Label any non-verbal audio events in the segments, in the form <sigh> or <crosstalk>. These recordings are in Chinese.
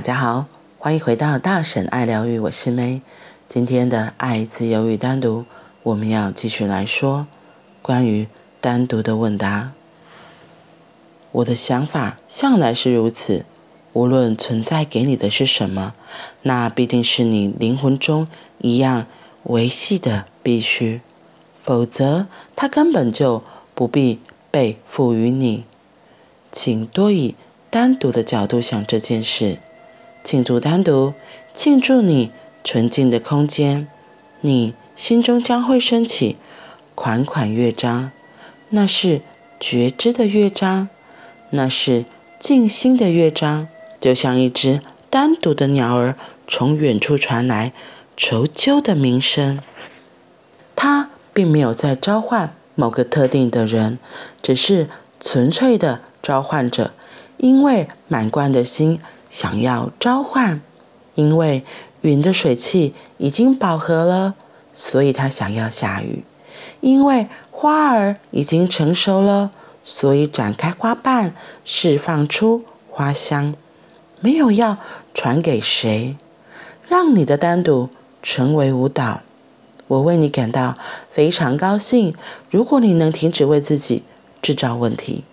大家好，欢迎回到大婶爱疗愈，我是 May。今天的爱、自由与单独，我们要继续来说关于单独的问答。我的想法向来是如此，无论存在给你的是什么，那必定是你灵魂中一样维系的必须，否则它根本就不必被赋予你。请多以单独的角度想这件事。庆祝单独，庆祝你纯净的空间，你心中将会升起款款乐章，那是觉知的乐章，那是静心的乐章，就像一只单独的鸟儿从远处传来求救的鸣声。它并没有在召唤某个特定的人，只是纯粹的召唤着，因为满贯的心。想要召唤，因为云的水汽已经饱和了，所以它想要下雨；因为花儿已经成熟了，所以展开花瓣，释放出花香。没有要传给谁，让你的单独成为舞蹈。我为你感到非常高兴。如果你能停止为自己制造问题，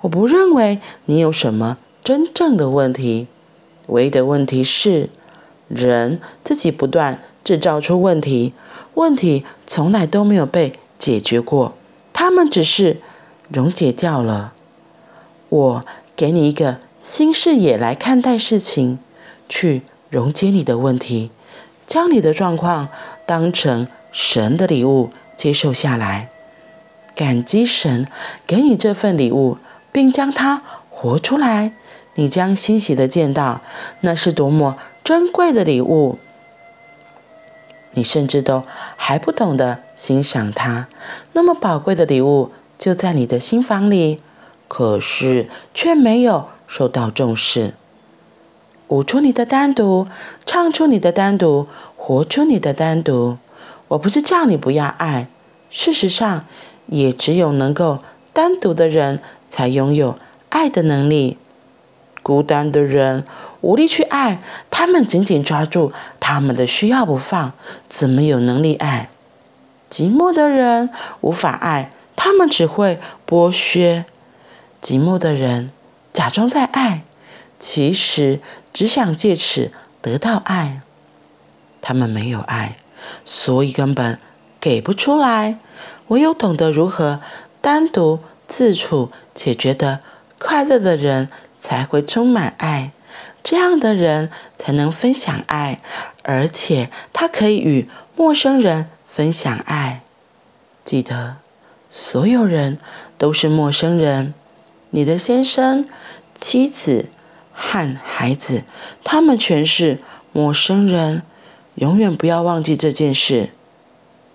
我不认为你有什么真正的问题。唯一的问题是，人自己不断制造出问题，问题从来都没有被解决过，他们只是溶解掉了。我给你一个新视野来看待事情，去溶解你的问题，将你的状况当成神的礼物接受下来，感激神给你这份礼物，并将它活出来。你将欣喜地见到，那是多么珍贵的礼物。你甚至都还不懂得欣赏它，那么宝贵的礼物就在你的心房里，可是却没有受到重视。舞出你的单独，唱出你的单独，活出你的单独。我不是叫你不要爱，事实上，也只有能够单独的人才拥有爱的能力。孤单的人无力去爱，他们紧紧抓住他们的需要不放，怎么有能力爱？寂寞的人无法爱，他们只会剥削。寂寞的人假装在爱，其实只想借此得到爱。他们没有爱，所以根本给不出来。唯有懂得如何单独自处且觉得快乐的人，才会充满爱，这样的人才能分享爱，而且他可以与陌生人分享爱。记得，所有人都是陌生人，你的先生、妻子和孩子，他们全是陌生人。永远不要忘记这件事。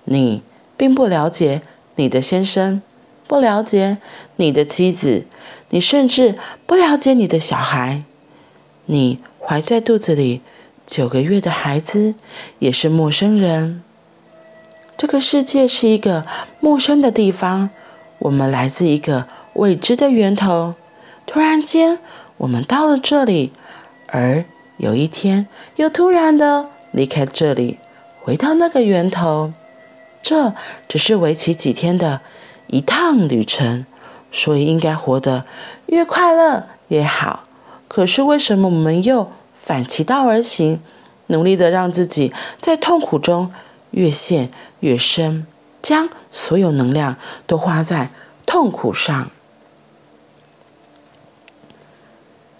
你并不了解你的先生，不了解你的妻子。你甚至不了解你的小孩，你怀在肚子里九个月的孩子也是陌生人。这个世界是一个陌生的地方，我们来自一个未知的源头。突然间，我们到了这里，而有一天又突然的离开这里，回到那个源头。这只是为期几天的一趟旅程。所以应该活得越快乐越好。可是为什么我们又反其道而行，努力的让自己在痛苦中越陷越深，将所有能量都花在痛苦上？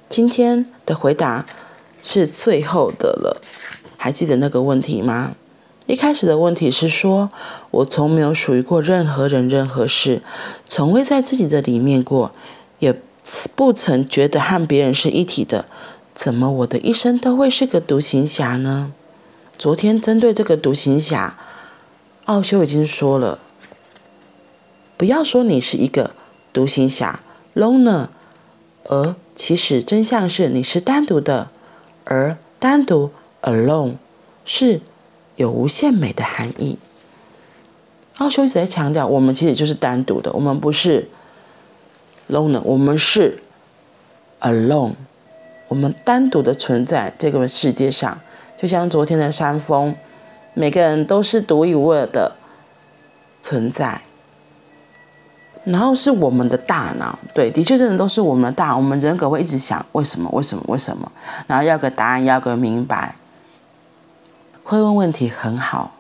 今天的回答是最后的了，还记得那个问题吗？一开始的问题是说，我从没有属于过任何人、任何事，从未在自己的里面过，也不曾觉得和别人是一体的，怎么我的一生都会是个独行侠呢？昨天针对这个独行侠，奥修已经说了，不要说你是一个独行侠 （loner），而其实真相是你是单独的，而单独 （alone） 是。有无限美的含义。奥修一直在强调，我们其实就是单独的，我们不是 lonely，我们是 alone。我们单独的存在这个世界上，就像昨天的山峰，每个人都是独一无二的存在。然后是我们的大脑，对，的确，真的都是我们的大。我们人格会一直想为什么，为什么，为什么，然后要个答案，要个明白。会问问题很好，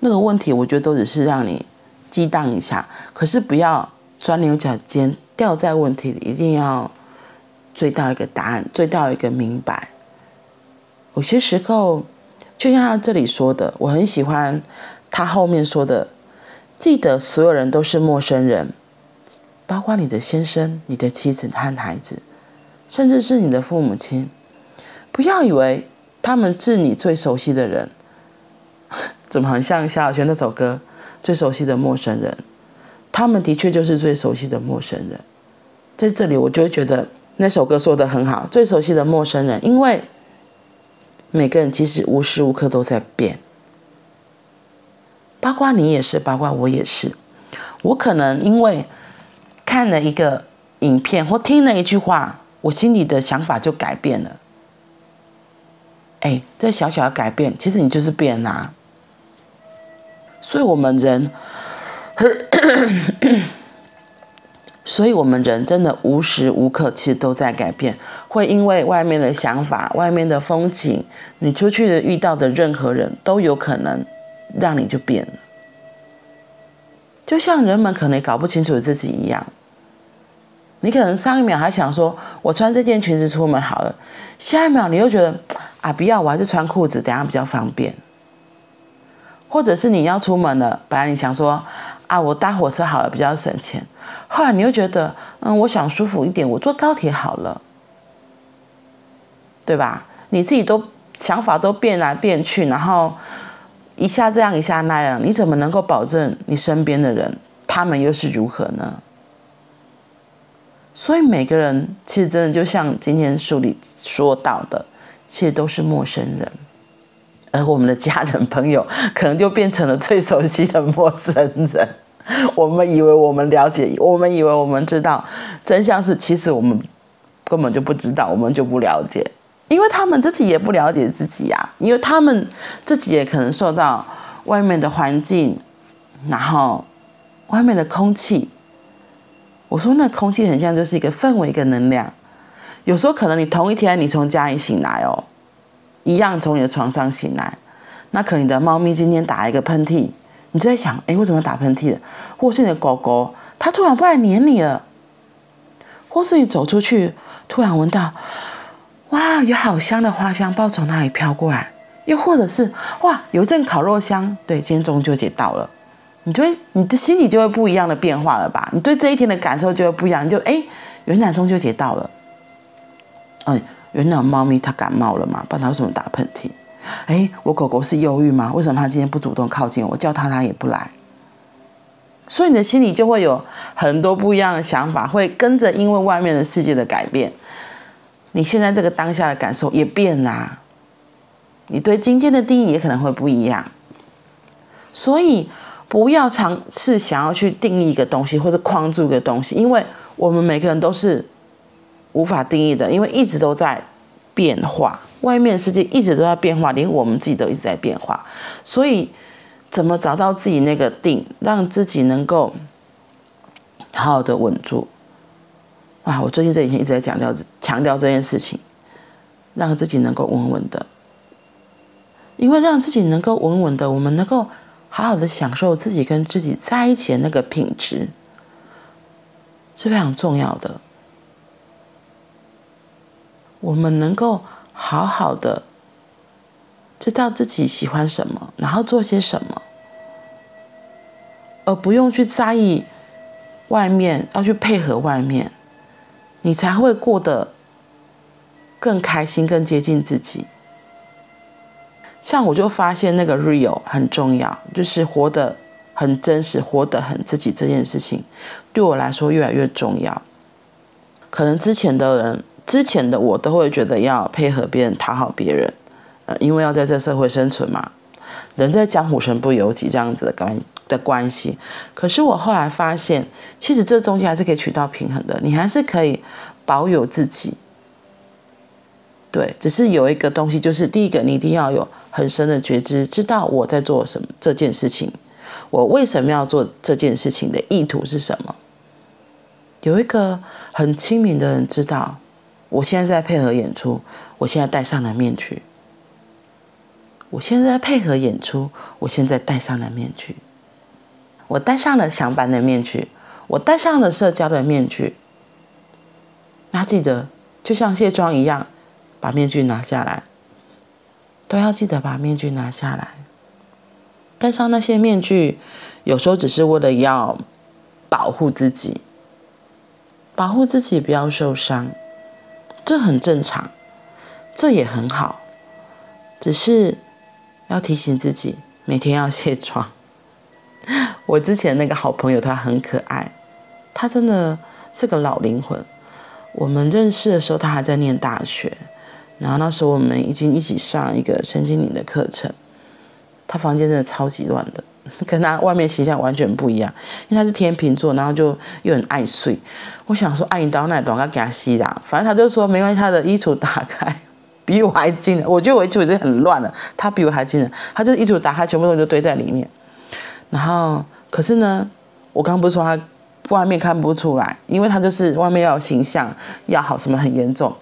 那个问题我觉得都只是让你激荡一下，可是不要钻牛角尖，掉在问题里，一定要追到一个答案，追到一个明白。有些时候，就像他这里说的，我很喜欢他后面说的。记得所有人都是陌生人，包括你的先生、你的妻子和孩子，甚至是你的父母亲。不要以为他们是你最熟悉的人，<laughs> 怎么很像萧亚轩那首歌《最熟悉的陌生人》？他们的确就是最熟悉的陌生人。在这里，我就会觉得那首歌说的很好，《最熟悉的陌生人》，因为每个人其实无时无刻都在变。八卦你也是，八卦我也是。我可能因为看了一个影片或听了一句话，我心里的想法就改变了。哎，这小小的改变，其实你就是变啦。所以，我们人，<coughs> 所以我们人真的无时无刻其实都在改变，会因为外面的想法、外面的风景，你出去的遇到的任何人都有可能。让你就变了，就像人们可能搞不清楚自己一样。你可能上一秒还想说，我穿这件裙子出门好了，下一秒你又觉得啊，不要，我还是穿裤子，等下比较方便。或者是你要出门了，本来你想说啊，我搭火车好了，比较省钱，后来你又觉得，嗯，我想舒服一点，我坐高铁好了，对吧？你自己都想法都变来变去，然后。一下这样，一下那样，你怎么能够保证你身边的人，他们又是如何呢？所以每个人其实真的就像今天书里说到的，其实都是陌生人，而我们的家人朋友 <laughs> 可能就变成了最熟悉的陌生人。<laughs> 我们以为我们了解，我们以为我们知道，真相是其实我们根本就不知道，我们就不了解。因为他们自己也不了解自己呀，因为他们自己也可能受到外面的环境，然后外面的空气。我说那空气很像就是一个氛围，一个能量。有时候可能你同一天你从家里醒来哦，一样从你的床上醒来，那可能你的猫咪今天打一个喷嚏，你就在想，哎，为什么打喷嚏了？或是你的狗狗它突然不来黏你了，或是你走出去突然闻到。哇，有好香的花香，不知道从哪里飘过来。又或者是哇，有一阵烤肉香。对，今天中秋节到了，你就会，你的心里就会不一样的变化了吧？你对这一天的感受就会不一样。就哎，原来中秋节到了。哎，原来猫咪它感冒了嘛？不然它为什么打喷嚏？哎，我狗狗是忧郁吗？为什么它今天不主动靠近我？叫它它也不来。所以你的心里就会有很多不一样的想法，会跟着因为外面的世界的改变。你现在这个当下的感受也变啦、你对今天的定义也可能会不一样，所以不要尝试想要去定义一个东西或者框住一个东西，因为我们每个人都是无法定义的，因为一直都在变化，外面世界一直都在变化，连我们自己都一直在变化，所以怎么找到自己那个定，让自己能够好好的稳住。哇！我最近这几天一直在强调强调这件事情，让自己能够稳稳的，因为让自己能够稳稳的，我们能够好好的享受自己跟自己在一起的那个品质，是非常重要的。我们能够好好的知道自己喜欢什么，然后做些什么，而不用去在意外面，要去配合外面。你才会过得更开心，更接近自己。像我就发现那个 real 很重要，就是活得很真实，活得很自己这件事情，对我来说越来越重要。可能之前的人，之前的我都会觉得要配合别人，讨好别人，呃，因为要在这社会生存嘛。人在江湖身不由己这样子的关。的关系，可是我后来发现，其实这中间还是可以取到平衡的。你还是可以保有自己，对，只是有一个东西，就是第一个，你一定要有很深的觉知，知道我在做什么这件事情，我为什么要做这件事情的意图是什么。有一个很亲民的人知道，我现在在配合演出，我现在戴上了面具。我现在在配合演出，我现在戴上了面具。我戴上了上班的面具，我戴上了社交的面具。那记得，就像卸妆一样。把面具拿下来，都要记得把面具拿下来。戴上那些面具，有时候只是为了要保护自己，保护自己不要受伤，这很正常，这也很好。只是要提醒自己，每天要卸妆。<laughs> 我之前那个好朋友，他很可爱，他真的是个老灵魂。我们认识的时候，他还在念大学。然后那时候我们已经一起上一个神经灵的课程，他房间真的超级乱的，<laughs> 跟他外面形象完全不一样。因为他是天秤座，然后就又很爱睡。我想说，爱你到那东，要给他吸啦。反正他就说没关系，他的衣橱打开 <laughs> 比我还惊人。我觉得我衣橱已经很乱了，他比我还惊人。他就衣橱打开，全部东西都堆在里面。然后可是呢，我刚刚不是说他外面看不出来，因为他就是外面要有形象要好，什么很严重。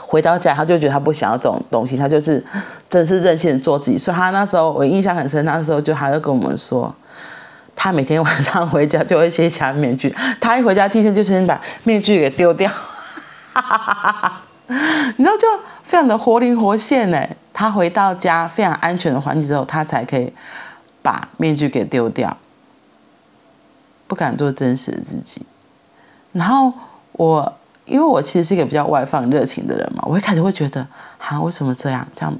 回到家，他就觉得他不想要这种东西，他就是 <gasps> 真是任性做自己。所以他那时候我印象很深，那时候就他就跟我们说，他每天晚上回家就会卸下面具，<laughs> 他一回家第一天就先把面具给丢掉，<laughs> 你知道就非常的活灵活现呢。他回到家非常安全的环境之后，他才可以把面具给丢掉，不敢做真实的自己。然后我。因为我其实是一个比较外放、热情的人嘛，我一开始会觉得，啊，为什么这样？这样，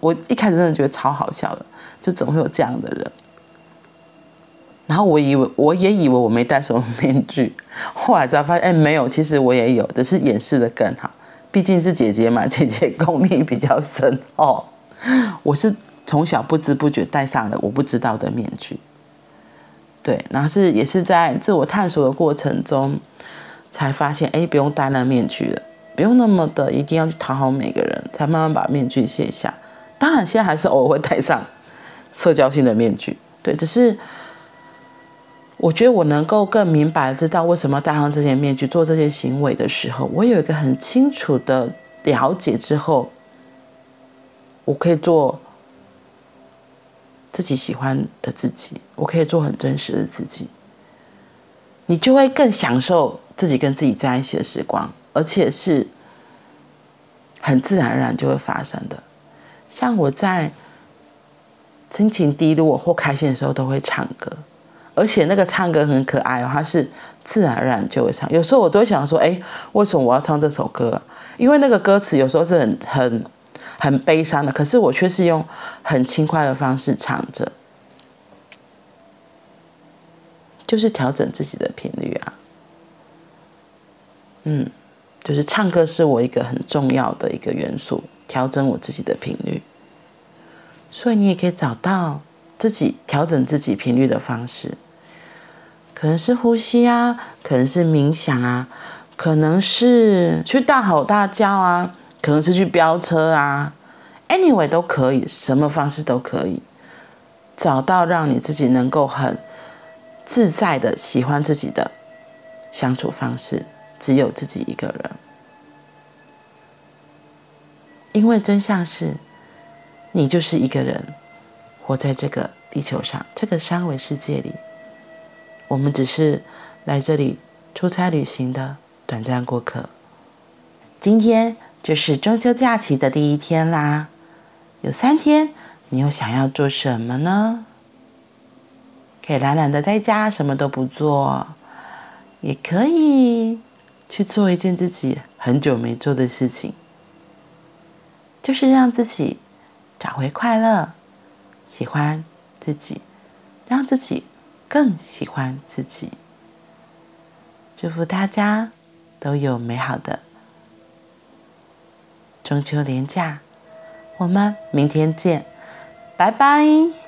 我一开始真的觉得超好笑的，就怎么会有这样的人？然后我以为，我也以为我没戴什么面具，后来才发现，哎，没有，其实我也有，只是掩饰的更好。毕竟是姐姐嘛，<laughs> 姐姐功力比较深哦。我是从小不知不觉戴上了我不知道的面具，对，然后是也是在自我探索的过程中。才发现，哎，不用戴那面具了，不用那么的一定要去讨好每个人，才慢慢把面具卸下。当然，现在还是偶尔会戴上社交性的面具，对，只是我觉得我能够更明白知道为什么戴上这些面具做这些行为的时候，我有一个很清楚的了解之后，我可以做自己喜欢的自己，我可以做很真实的自己，你就会更享受。自己跟自己在一起的时光，而且是很自然而然就会发生的。像我在心情低落或开心的时候，都会唱歌，而且那个唱歌很可爱哦，它是自然而然就会唱。有时候我都会想说，哎，为什么我要唱这首歌？因为那个歌词有时候是很很很悲伤的，可是我却是用很轻快的方式唱着，就是调整自己的频率啊。嗯，就是唱歌是我一个很重要的一个元素，调整我自己的频率。所以你也可以找到自己调整自己频率的方式，可能是呼吸啊，可能是冥想啊，可能是去大吼大叫啊，可能是去飙车啊，anyway 都可以，什么方式都可以，找到让你自己能够很自在的喜欢自己的相处方式。只有自己一个人，因为真相是，你就是一个人，活在这个地球上，这个三维世界里，我们只是来这里出差旅行的短暂过客。今天就是中秋假期的第一天啦，有三天，你又想要做什么呢？可以懒懒的在家，什么都不做，也可以。去做一件自己很久没做的事情，就是让自己找回快乐，喜欢自己，让自己更喜欢自己。祝福大家都有美好的中秋连假，我们明天见，拜拜。